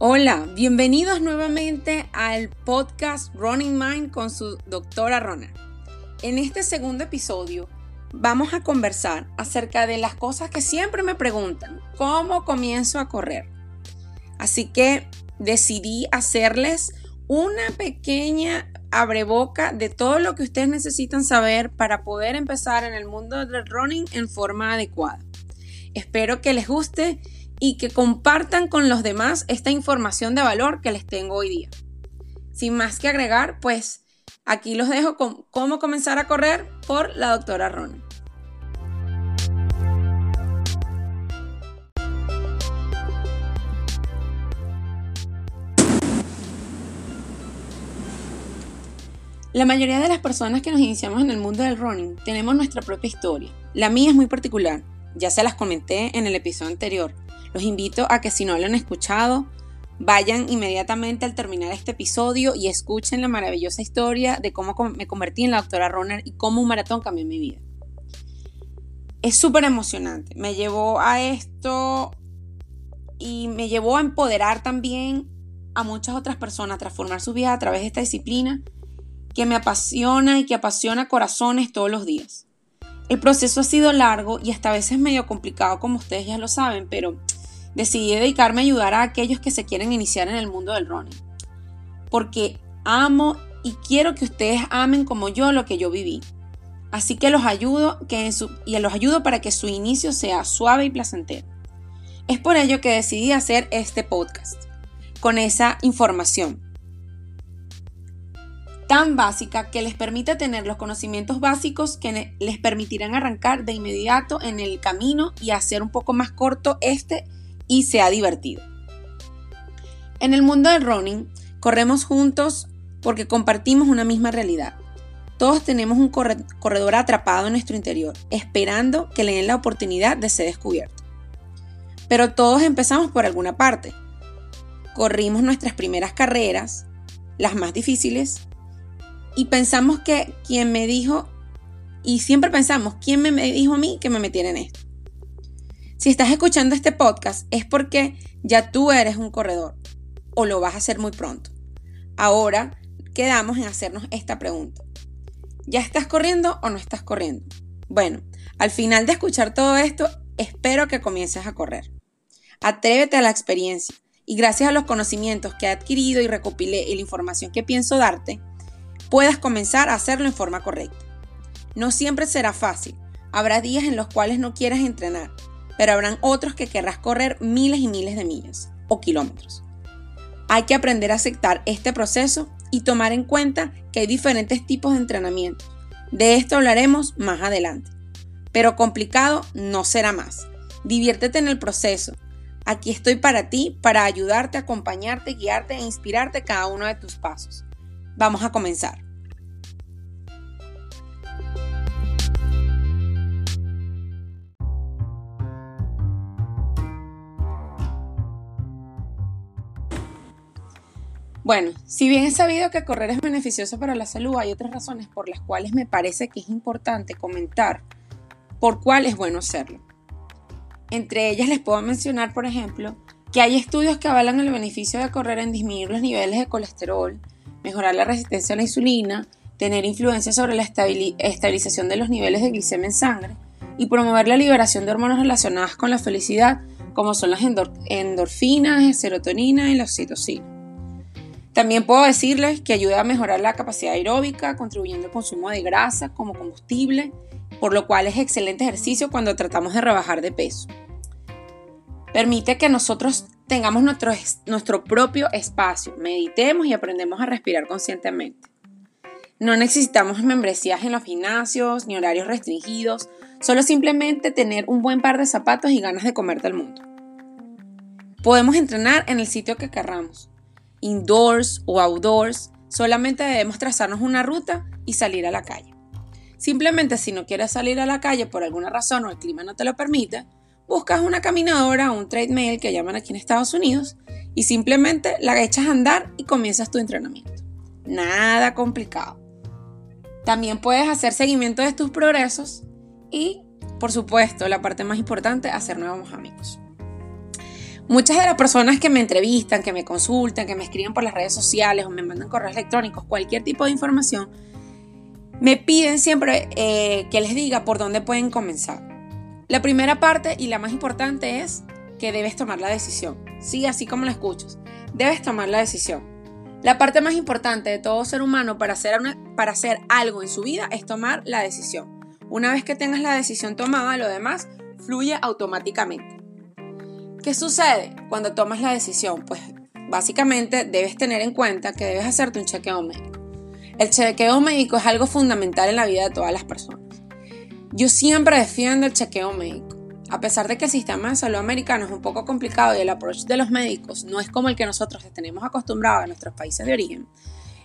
Hola, bienvenidos nuevamente al podcast Running Mind con su doctora Rona. En este segundo episodio vamos a conversar acerca de las cosas que siempre me preguntan, ¿cómo comienzo a correr? Así que decidí hacerles una pequeña abreboca de todo lo que ustedes necesitan saber para poder empezar en el mundo del running en forma adecuada. Espero que les guste y que compartan con los demás esta información de valor que les tengo hoy día. Sin más que agregar, pues aquí los dejo con cómo comenzar a correr por la doctora Rona. La mayoría de las personas que nos iniciamos en el mundo del running tenemos nuestra propia historia. La mía es muy particular, ya se las comenté en el episodio anterior, los invito a que si no lo han escuchado, vayan inmediatamente al terminar este episodio y escuchen la maravillosa historia de cómo me convertí en la doctora Runner y cómo un maratón cambió mi vida. Es súper emocionante. Me llevó a esto y me llevó a empoderar también a muchas otras personas, a transformar su vida a través de esta disciplina que me apasiona y que apasiona corazones todos los días. El proceso ha sido largo y hasta a veces medio complicado, como ustedes ya lo saben, pero decidí dedicarme a ayudar a aquellos que se quieren iniciar en el mundo del running. Porque amo y quiero que ustedes amen como yo lo que yo viví. Así que los ayudo que y los ayudo para que su inicio sea suave y placentero. Es por ello que decidí hacer este podcast con esa información tan básica que les permite tener los conocimientos básicos que les permitirán arrancar de inmediato en el camino y hacer un poco más corto este y sea divertido. En el mundo del running, corremos juntos porque compartimos una misma realidad. Todos tenemos un corredor atrapado en nuestro interior, esperando que le den la oportunidad de ser descubierto. Pero todos empezamos por alguna parte. Corrimos nuestras primeras carreras, las más difíciles, y pensamos que quien me dijo, y siempre pensamos, ¿quién me dijo a mí que me metiera en esto? Si estás escuchando este podcast es porque ya tú eres un corredor o lo vas a hacer muy pronto. Ahora quedamos en hacernos esta pregunta. ¿Ya estás corriendo o no estás corriendo? Bueno, al final de escuchar todo esto, espero que comiences a correr. Atrévete a la experiencia y gracias a los conocimientos que he adquirido y recopilé y la información que pienso darte, puedas comenzar a hacerlo en forma correcta. No siempre será fácil. Habrá días en los cuales no quieras entrenar, pero habrán otros que querrás correr miles y miles de millas o kilómetros. Hay que aprender a aceptar este proceso y tomar en cuenta que hay diferentes tipos de entrenamiento. De esto hablaremos más adelante. Pero complicado no será más. Diviértete en el proceso. Aquí estoy para ti, para ayudarte, acompañarte, guiarte e inspirarte cada uno de tus pasos. Vamos a comenzar. Bueno, si bien he sabido que correr es beneficioso para la salud, hay otras razones por las cuales me parece que es importante comentar por cuál es bueno hacerlo. Entre ellas les puedo mencionar, por ejemplo, que hay estudios que avalan el beneficio de correr en disminuir los niveles de colesterol, mejorar la resistencia a la insulina, tener influencia sobre la estabilización de los niveles de glicemia en sangre y promover la liberación de hormonas relacionadas con la felicidad, como son las endorfinas, serotonina y la oxitocina. También puedo decirles que ayuda a mejorar la capacidad aeróbica, contribuyendo al consumo de grasa como combustible, por lo cual es excelente ejercicio cuando tratamos de rebajar de peso. Permite que nosotros tengamos nuestro, nuestro propio espacio, meditemos y aprendemos a respirar conscientemente. No necesitamos membresías en los gimnasios ni horarios restringidos, solo simplemente tener un buen par de zapatos y ganas de comerte el mundo. Podemos entrenar en el sitio que querramos indoors o outdoors, solamente debemos trazarnos una ruta y salir a la calle. Simplemente si no quieres salir a la calle por alguna razón o el clima no te lo permite, buscas una caminadora o un treadmill que llaman aquí en Estados Unidos y simplemente la echas a andar y comienzas tu entrenamiento. Nada complicado. También puedes hacer seguimiento de tus progresos y, por supuesto, la parte más importante, hacer nuevos amigos. Muchas de las personas que me entrevistan, que me consultan, que me escriben por las redes sociales o me mandan correos electrónicos, cualquier tipo de información, me piden siempre eh, que les diga por dónde pueden comenzar. La primera parte y la más importante es que debes tomar la decisión. Sí, así como lo escuchas, debes tomar la decisión. La parte más importante de todo ser humano para hacer, para hacer algo en su vida es tomar la decisión. Una vez que tengas la decisión tomada, lo demás fluye automáticamente. ¿Qué sucede cuando tomas la decisión? Pues básicamente debes tener en cuenta que debes hacerte un chequeo médico. El chequeo médico es algo fundamental en la vida de todas las personas. Yo siempre defiendo el chequeo médico. A pesar de que el sistema de salud americano es un poco complicado y el approach de los médicos no es como el que nosotros tenemos acostumbrado en nuestros países de origen,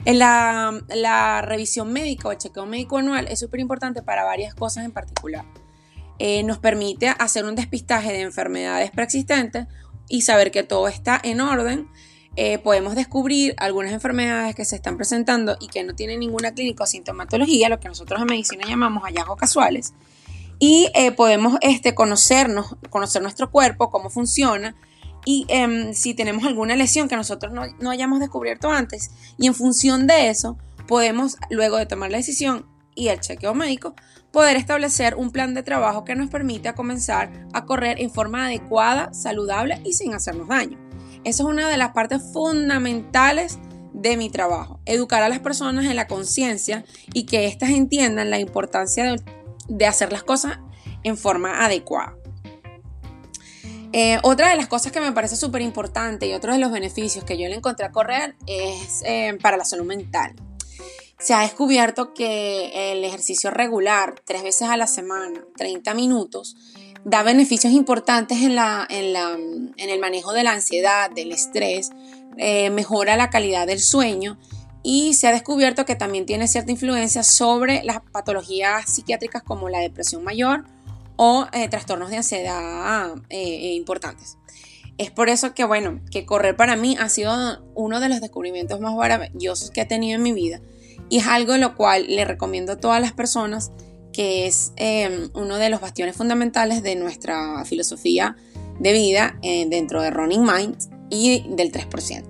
en la, la revisión médica o el chequeo médico anual es súper importante para varias cosas en particular. Eh, nos permite hacer un despistaje de enfermedades preexistentes y saber que todo está en orden. Eh, podemos descubrir algunas enfermedades que se están presentando y que no tienen ninguna clínica o sintomatología, lo que nosotros en medicina llamamos hallazgos casuales. Y eh, podemos este, conocernos, conocer nuestro cuerpo, cómo funciona y em, si tenemos alguna lesión que nosotros no, no hayamos descubierto antes. Y en función de eso, podemos, luego de tomar la decisión y el chequeo médico, poder establecer un plan de trabajo que nos permita comenzar a correr en forma adecuada, saludable y sin hacernos daño. Esa es una de las partes fundamentales de mi trabajo, educar a las personas en la conciencia y que éstas entiendan la importancia de, hacer las cosas en forma adecuada. Eh, otra de las cosas que me parece súper importante y otro de los beneficios que yo le encontré a correr es eh, para la salud mental. Se ha descubierto que el ejercicio regular, tres veces a la semana, 30 minutos, da beneficios importantes en, el manejo de la ansiedad, del estrés, eh, mejora la calidad del sueño y se ha descubierto que también tiene cierta influencia sobre las patologías psiquiátricas como la depresión mayor o eh, trastornos de ansiedad eh, importantes. Es por eso que, bueno, que correr para mí ha sido uno de los descubrimientos más maravillosos que he tenido en mi vida y es algo lo cual le recomiendo a todas las personas que es em, uno de los bastiones fundamentales de nuestra filosofía de vida eh, dentro de Running Mind y del 3%.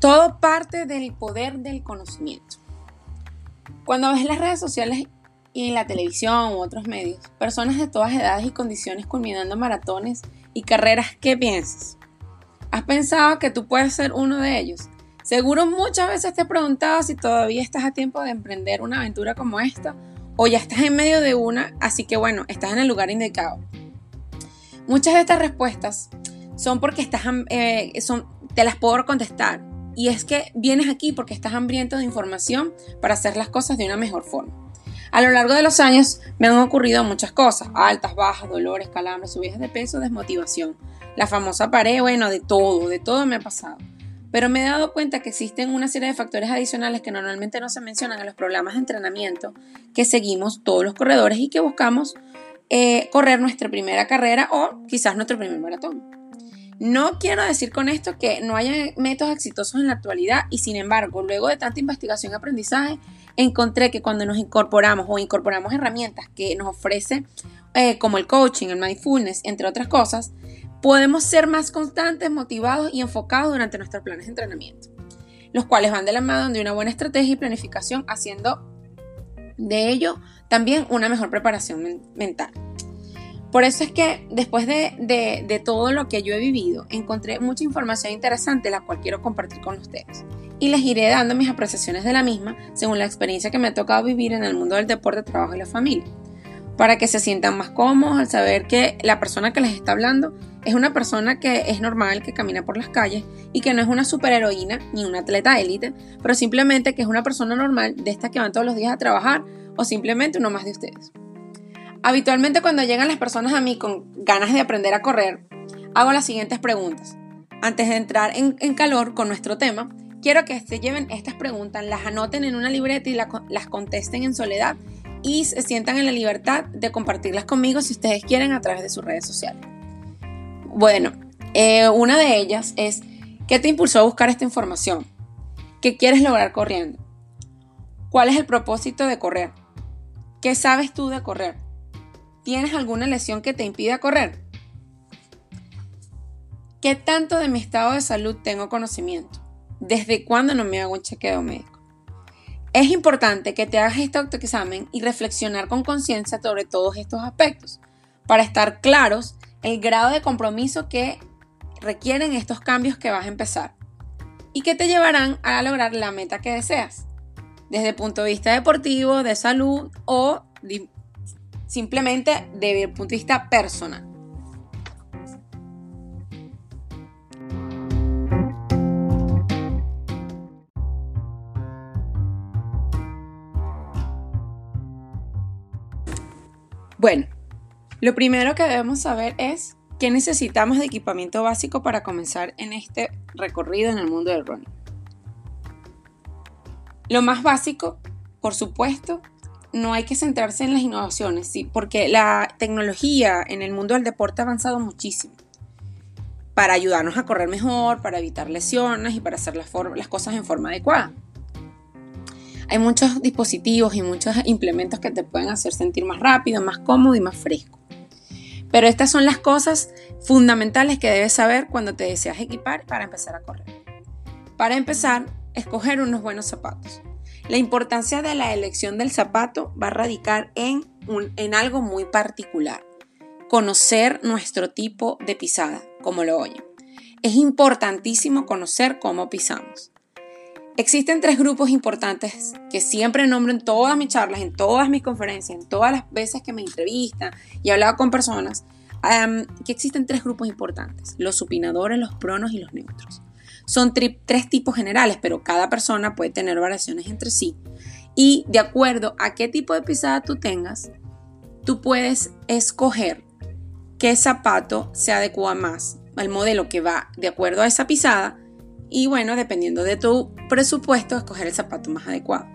Todo parte del poder del conocimiento. Cuando ves las redes sociales y la televisión u otros medios, personas de todas edades y condiciones culminando maratones y carreras, ¿qué piensas? ¿Has pensado que tú puedes ser uno de ellos? Seguro muchas veces te he preguntado si todavía estás a tiempo de emprender una aventura como esta o ya estás en medio de una, así que bueno, estás en el lugar indicado. Muchas de estas respuestas son porque estás, eh, son, te las puedo contestar. Y es que vienes aquí porque estás hambriento de información para hacer las cosas de una mejor forma. A lo largo de los años me han ocurrido muchas cosas, altas, bajas, dolores, calambres, subidas de peso, desmotivación. La famosa pared, bueno, de todo, de todo me ha pasado. Pero me he dado cuenta que existen una serie de factores adicionales que normalmente no se mencionan en los programas de entrenamiento que seguimos todos los corredores y que buscamos eh, correr nuestra primera carrera o quizás nuestro primer maratón. No quiero decir con esto que no haya métodos exitosos en la actualidad y sin embargo, luego de tanta investigación y aprendizaje, encontré que cuando nos incorporamos o incorporamos herramientas que nos ofrece eh, como el coaching, el mindfulness, entre otras cosas, podemos ser más constantes, motivados y enfocados durante nuestros planes de entrenamiento, los cuales van de la mano de una buena estrategia y planificación, haciendo de ello también una mejor preparación mental. Por eso es que después de, todo lo que yo he vivido, encontré mucha información interesante la cual quiero compartir con ustedes y les iré dando mis apreciaciones de la misma según la experiencia que me ha tocado vivir en el mundo del deporte, trabajo y la familia, para que se sientan más cómodos al saber que la persona que les está hablando es una persona que es normal, que camina por las calles y que no es una superheroína ni una atleta élite, pero simplemente que es una persona normal de estas que van todos los días a trabajar o simplemente uno más de ustedes. Habitualmente cuando llegan las personas a mí con ganas de aprender a correr, hago las siguientes preguntas. Antes de entrar en, calor con nuestro tema, Quiero que se lleven estas preguntas, las anoten en una libreta y las contesten en soledad y se sientan en la libertad de compartirlas conmigo si ustedes quieren a través de sus redes sociales. Bueno, eh, una de ellas es, ¿qué te impulsó a buscar esta información? ¿Qué quieres lograr corriendo? ¿Cuál es el propósito de correr? ¿Qué sabes tú de correr? ¿Tienes alguna lesión que te impida correr? ¿Qué tanto de mi estado de salud tengo conocimiento? ¿Desde cuándo no me hago un chequeo médico? Es importante que te hagas este autoexamen y reflexionar con conciencia sobre todos estos aspectos para estar claros el grado de compromiso que requieren estos cambios que vas a empezar y que te llevarán a lograr la meta que deseas, desde el punto de vista deportivo, de salud o simplemente desde el punto de vista personal. Bueno, lo primero que debemos saber es qué necesitamos de equipamiento básico para comenzar en este recorrido en el mundo del running. Lo más básico, por supuesto, no hay que centrarse en las innovaciones, ¿sí? porque la tecnología en el mundo del deporte ha avanzado muchísimo para ayudarnos a correr mejor, para evitar lesiones y para hacer las, las cosas en forma adecuada. Hay muchos dispositivos y muchos implementos que te pueden hacer sentir más rápido, más cómodo y más fresco. Pero estas son las cosas fundamentales que debes saber cuando te deseas equipar para empezar a correr. Para empezar, escoger unos buenos zapatos. La importancia de la elección del zapato va a radicar en, en algo muy particular. Conocer nuestro tipo de pisada, como lo oyen. Es importantísimo conocer cómo pisamos. Existen tres grupos importantes que siempre nombro en todas mis charlas, en todas mis conferencias, en todas las veces que me entrevistan y he hablado con personas, que existen tres grupos importantes, los supinadores, los pronos y los neutros. Son tres tipos generales, pero cada persona puede tener variaciones entre sí. Y de acuerdo a qué tipo de pisada tú tengas, tú puedes escoger qué zapato se adecua más al modelo que va de acuerdo a esa pisada y bueno, dependiendo de tu presupuesto, escoger el zapato más adecuado.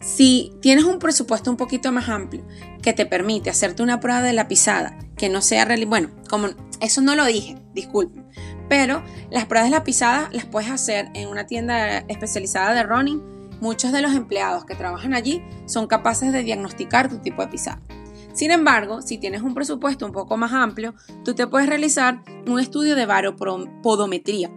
Si tienes un presupuesto un poquito más amplio que te permite hacerte una prueba de la pisada que no sea real, bueno, como eso no lo dije, disculpen, pero las pruebas de la pisada las puedes hacer en una tienda especializada de running. Muchos de los empleados que trabajan allí son capaces de diagnosticar tu tipo de pisada. Sin embargo, si tienes un presupuesto un poco más amplio, tú te puedes realizar un estudio de varopodometría,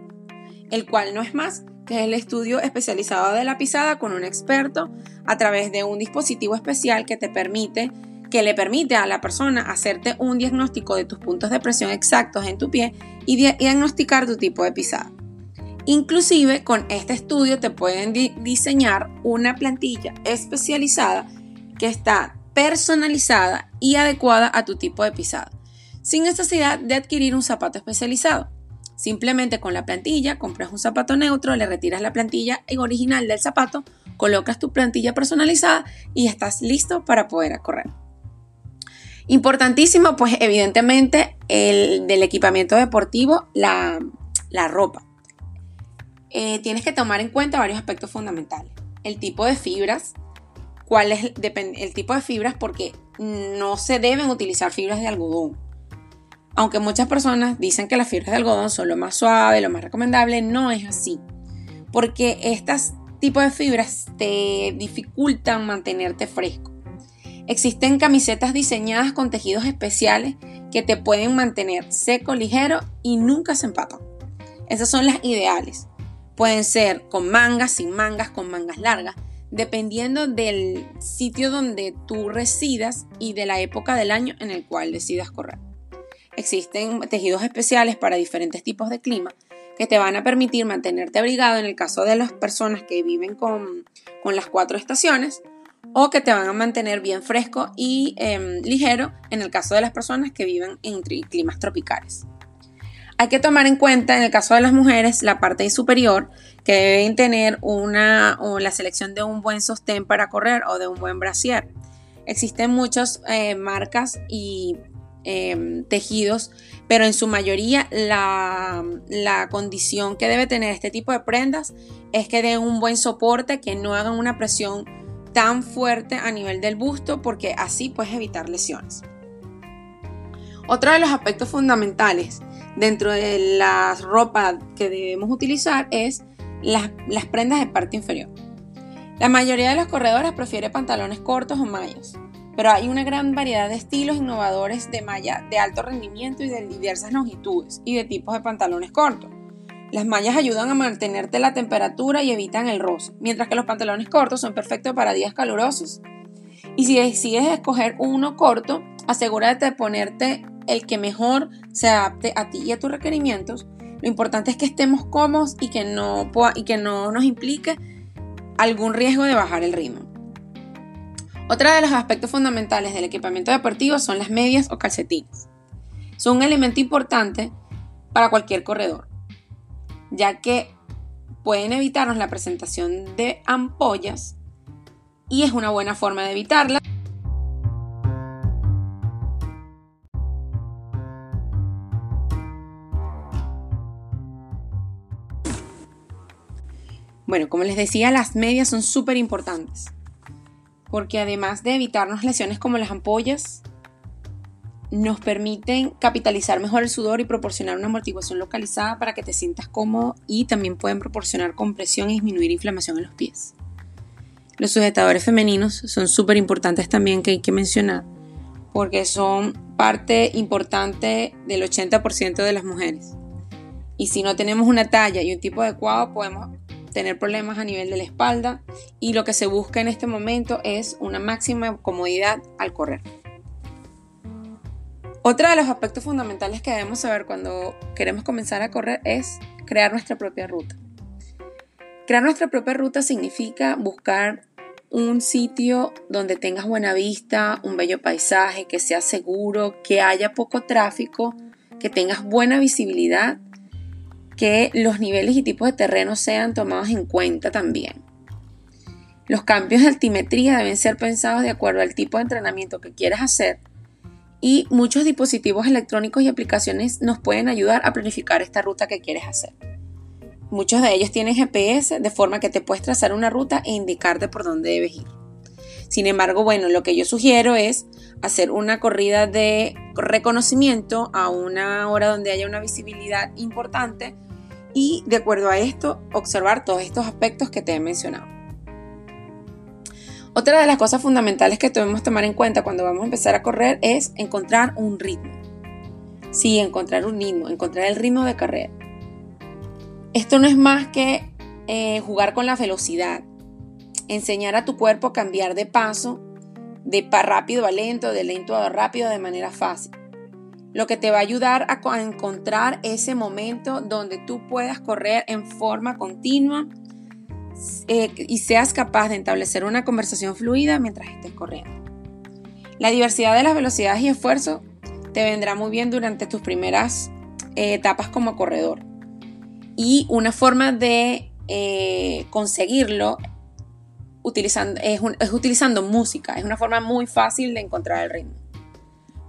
el cual no es más que el estudio especializado de la pisada con un experto a través de un dispositivo especial que te permite que le permite a la persona hacerte un diagnóstico de tus puntos de presión exactos en tu pie y diagnosticar tu tipo de pisada. Inclusive con este estudio te pueden diseñar una plantilla especializada que está personalizada y adecuada a tu tipo de pisada, sin necesidad de adquirir un zapato especializado. Simplemente con la plantilla compras un zapato neutro, le retiras la plantilla original del zapato, colocas tu plantilla personalizada y estás listo para poder correr. Importantísimo, pues evidentemente el del equipamiento deportivo, la, ropa. Eh, tienes que tomar en cuenta varios aspectos fundamentales. El tipo de fibras, cuál es el tipo de fibras porque no se deben utilizar fibras de algodón aunque muchas personas dicen que las fibras de algodón son lo más suave, lo más recomendable, no es así. Porque estos tipos de fibras te dificultan mantenerte fresco. Existen camisetas diseñadas con tejidos especiales que te pueden mantener seco, ligero y nunca se empapan. Esas son las ideales. Pueden ser con mangas, sin mangas, con mangas largas, dependiendo del sitio donde tú residas y de la época del año en el cual decidas correr. Existen tejidos especiales para diferentes tipos de clima que te van a permitir mantenerte abrigado en el caso de las personas que viven con, las cuatro estaciones o que te van a mantener bien fresco y em, ligero en el caso de las personas que viven en climas tropicales. Hay que tomar en cuenta en el caso de las mujeres la parte superior que deben tener una o la selección de un buen sostén para correr o de un buen brasier. Existen muchas eh, marcas y Em, tejidos, pero en su mayoría la, la, condición que debe tener este tipo de prendas es que den un buen soporte, que no hagan una presión tan fuerte a nivel del busto, porque así puedes evitar lesiones. Otro de los aspectos fundamentales dentro de la ropa que debemos utilizar es las, las prendas de parte inferior. La mayoría de los corredores prefiere pantalones cortos o mallas, pero hay una gran variedad de estilos innovadores de malla de alto rendimiento y de diversas longitudes y de tipos de pantalones cortos. Las mallas ayudan a mantenerte la temperatura y evitan el roce, mientras que los pantalones cortos son perfectos para días calurosos. Y si decides escoger uno corto, asegúrate de ponerte el que mejor se adapte a ti y a tus requerimientos. Lo importante es que estemos cómodos y que no, y que no nos implique algún riesgo de bajar el ritmo. Otro de los aspectos fundamentales del equipamiento deportivo son las medias o calcetines. Son un elemento importante para cualquier corredor, ya que pueden evitarnos la presentación de ampollas y es una buena forma de evitarla. Bueno, como les decía, las medias son súper importantes, porque además de evitarnos lesiones como las ampollas, nos permiten capitalizar mejor el sudor y proporcionar una amortiguación localizada para que te sientas cómodo y también pueden proporcionar compresión y disminuir inflamación en los pies. Los sujetadores femeninos son súper importantes también que hay que mencionar porque son parte importante del 80% de las mujeres. Y si no tenemos una talla y un tipo adecuado podemos tener problemas a nivel de la espalda y lo que se busca en este momento es una máxima comodidad al correr. Otro de los aspectos fundamentales que debemos saber cuando queremos comenzar a correr es crear nuestra propia ruta. Crear nuestra propia ruta significa buscar un sitio donde tengas buena vista, un bello paisaje, que sea seguro, que haya poco tráfico, que tengas buena visibilidad que los niveles y tipos de terreno sean tomados en cuenta también. Los cambios de altimetría deben ser pensados de acuerdo al tipo de entrenamiento que quieras hacer y muchos dispositivos electrónicos y aplicaciones nos pueden ayudar a planificar esta ruta que quieres hacer. Muchos de ellos tienen GPS de forma que te puedes trazar una ruta e indicarte por dónde debes ir. Sin embargo, bueno, lo que yo sugiero es hacer una corrida de reconocimiento a una hora donde haya una visibilidad importante y de acuerdo a esto observar todos estos aspectos que te he mencionado. Otra de las cosas fundamentales que debemos tomar en cuenta cuando vamos a empezar a correr es encontrar un ritmo. Sí, encontrar un ritmo, encontrar el ritmo de carrera. Esto no es más que eh, jugar con la velocidad, enseñar a tu cuerpo a cambiar de paso, de rápido a lento, de lento a rápido de manera fácil. Lo que te va a ayudar a, encontrar ese momento donde tú puedas correr en forma continua eh, y seas capaz de establecer una conversación fluida mientras estés corriendo. La diversidad de las velocidades y esfuerzos te vendrá muy bien durante tus primeras eh, etapas como corredor. Y una forma de eh, conseguirlo utilizando, es, utilizando música. Es una forma muy fácil de encontrar el ritmo.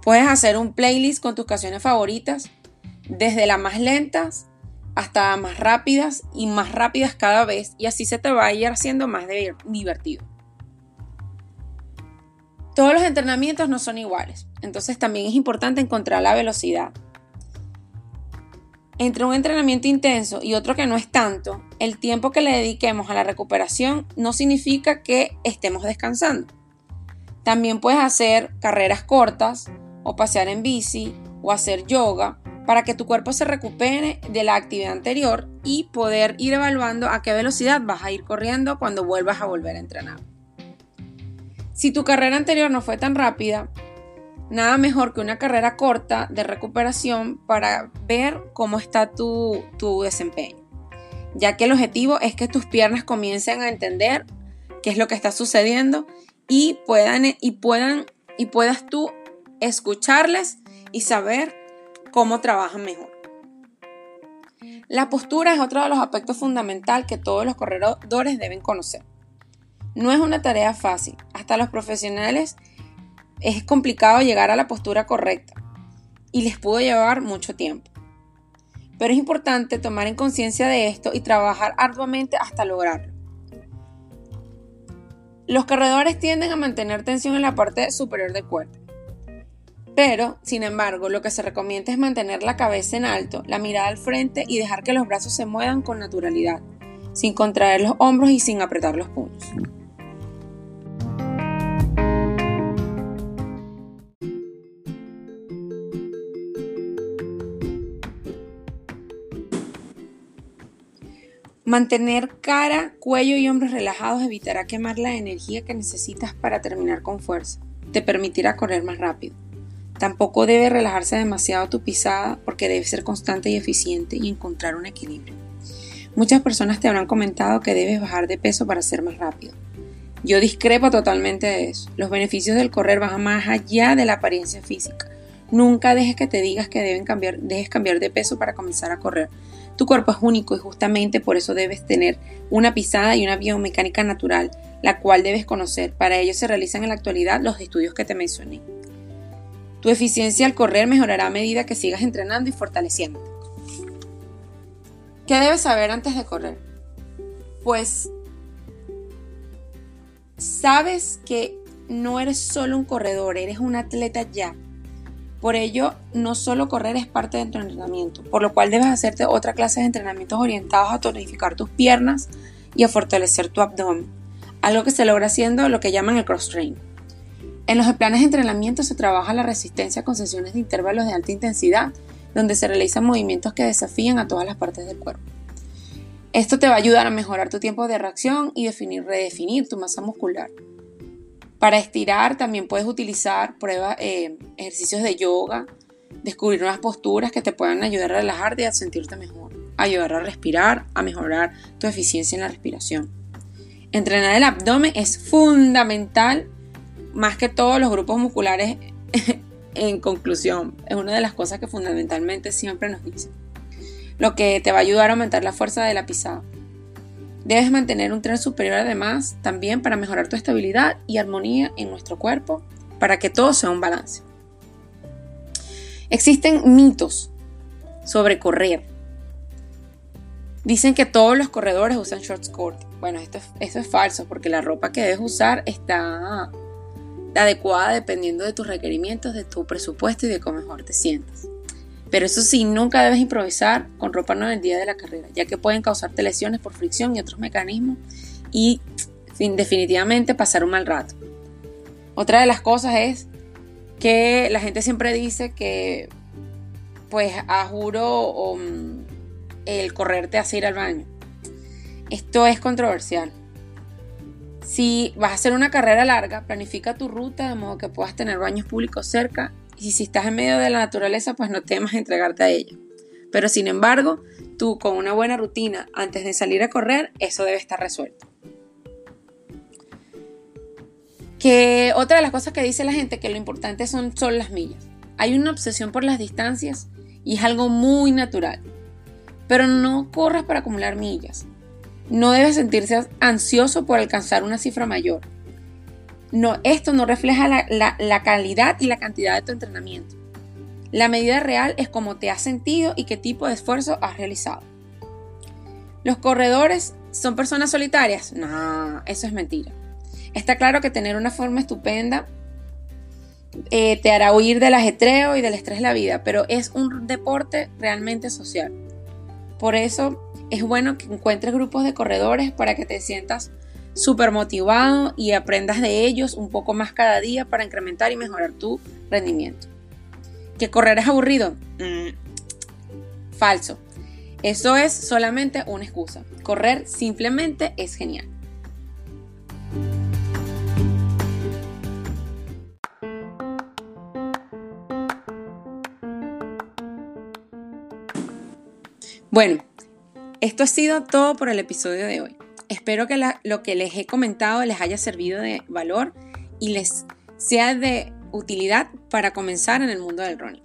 Puedes hacer un playlist con tus canciones favoritas, desde las más lentas hasta más rápidas y más rápidas cada vez, y así se te va a ir haciendo más divertido. Todos los entrenamientos no son iguales, entonces también es importante encontrar la velocidad. Entre un entrenamiento intenso y otro que no es tanto, el tiempo que le dediquemos a la recuperación no significa que estemos descansando. También puedes hacer carreras cortas o pasear en bici o hacer yoga para que tu cuerpo se recupere de la actividad anterior y poder ir evaluando a qué velocidad vas a ir corriendo cuando vuelvas a volver a entrenar. Si tu carrera anterior no fue tan rápida, nada mejor que una carrera corta de recuperación para ver cómo está tu, desempeño, ya que el objetivo es que tus piernas comiencen a entender qué es lo que está sucediendo y puedan y puedan y puedas tú escucharles y saber cómo trabajan mejor. La postura es otro de los aspectos fundamentales que todos los corredores deben conocer. No es una tarea fácil, hasta los profesionales es complicado llegar a la postura correcta y les pudo llevar mucho tiempo. Pero es importante tomar en conciencia de esto y trabajar arduamente hasta lograrlo. Los corredores tienden a mantener tensión en la parte superior del cuerpo. Pero, sin embargo, lo que se recomienda es mantener la cabeza en alto, la mirada al frente y dejar que los brazos se muevan con naturalidad, sin contraer los hombros y sin apretar los puños. Mantener cara, cuello y hombros relajados evitará quemar la energía que necesitas para terminar con fuerza. Te permitirá correr más rápido. Tampoco debe relajarse demasiado tu pisada porque debe ser constante y eficiente y encontrar un equilibrio. Muchas personas te habrán comentado que debes bajar de peso para ser más rápido. Yo discrepo totalmente de eso. Los beneficios del correr van más allá de la apariencia física. Nunca dejes que te digas que deben cambiar, dejes cambiar de peso para comenzar a correr. Tu cuerpo es único y justamente por eso debes tener una pisada y una biomecánica natural, la cual debes conocer. Para ello se realizan en la actualidad los estudios que te mencioné. Tu eficiencia al correr mejorará a medida que sigas entrenando y fortaleciéndote. ¿Qué debes saber antes de correr? Pues sabes que no eres solo un corredor, eres un atleta ya. Por ello, no solo correr es parte de tu entrenamiento, por lo cual debes hacerte otra clase de entrenamientos orientados a tonificar tus piernas y a fortalecer tu abdomen, algo que se logra haciendo lo que llaman el cross train. En los planes de entrenamiento se trabaja la resistencia con sesiones de intervalos de alta intensidad, donde se realizan movimientos que desafían a todas las partes del cuerpo. Esto te va a ayudar a mejorar tu tiempo de reacción y definir, redefinir tu masa muscular. Para estirar también puedes utilizar pruebas, eh, ejercicios de yoga, descubrir nuevas posturas que te puedan ayudar a relajarte y a sentirte mejor, ayudar a respirar, a mejorar tu eficiencia en la respiración. Entrenar el abdomen es fundamental más que todos los grupos musculares en conclusión. Es una de las cosas que fundamentalmente siempre nos dicen. Lo que te va a ayudar a aumentar la fuerza de la pisada. Debes mantener un tren superior además también para mejorar tu estabilidad y armonía en nuestro cuerpo, para que todo sea un balance. Existen mitos sobre correr. Dicen que todos los corredores usan short skirt. Bueno, esto esto es falso porque la ropa que debes usar está adecuada dependiendo de tus requerimientos, de tu presupuesto y de cómo mejor te sientas. Pero eso sí, nunca debes improvisar con ropa nueva el día de la carrera, ya que pueden causarte lesiones por fricción y otros mecanismos y definitivamente pasar un mal rato. Otra de las cosas es que la gente siempre dice que, pues, a juro mm, el correr te hace ir al baño. Esto es controversial. Si vas a hacer una carrera larga, planifica tu ruta de modo que puedas tener baños públicos cerca y si estás en medio de la naturaleza, pues no temas entregarte a ella. Pero sin embargo, tú con una buena rutina antes de salir a correr, eso debe estar resuelto. Que otra de las cosas que dice la gente que lo importante son, son las millas. Hay una obsesión por las distancias y es algo muy natural. Pero no corras para acumular millas. No debes sentirse ansioso por alcanzar una cifra mayor. No, esto no refleja la, calidad y la cantidad de tu entrenamiento. La medida real es cómo te has sentido y qué tipo de esfuerzo has realizado. ¿Los corredores son personas solitarias? No, eso es mentira. Está claro que tener una forma estupenda eh, te hará huir del ajetreo y del estrés de la vida, pero es un deporte realmente social. Por eso es bueno que encuentres grupos de corredores para que te sientas súper motivado y aprendas de ellos un poco más cada día para incrementar y mejorar tu rendimiento. ¿Que correr es aburrido? Mm, falso. Eso es solamente una excusa. Correr simplemente es genial. Bueno, esto ha sido todo por el episodio de hoy. Espero que lo que les he comentado les haya servido de valor y les sea de utilidad para comenzar en el mundo del running.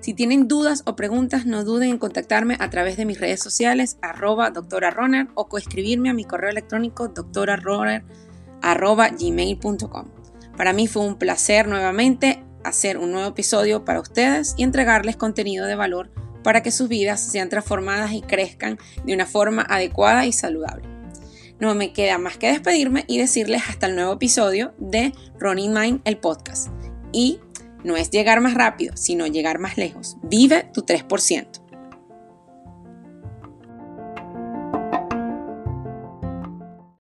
Si tienen dudas o preguntas, no duden en contactarme a través de mis redes sociales, arroba doctora o coescribirme a mi correo electrónico gmail.com. Para mí fue un placer nuevamente hacer un nuevo episodio para ustedes y entregarles contenido de valor para que sus vidas sean transformadas y crezcan de una forma adecuada y saludable. No me queda más que despedirme y decirles hasta el nuevo episodio de Running Mind, el podcast. Y no es llegar más rápido, sino llegar más lejos. Vive tu 3%.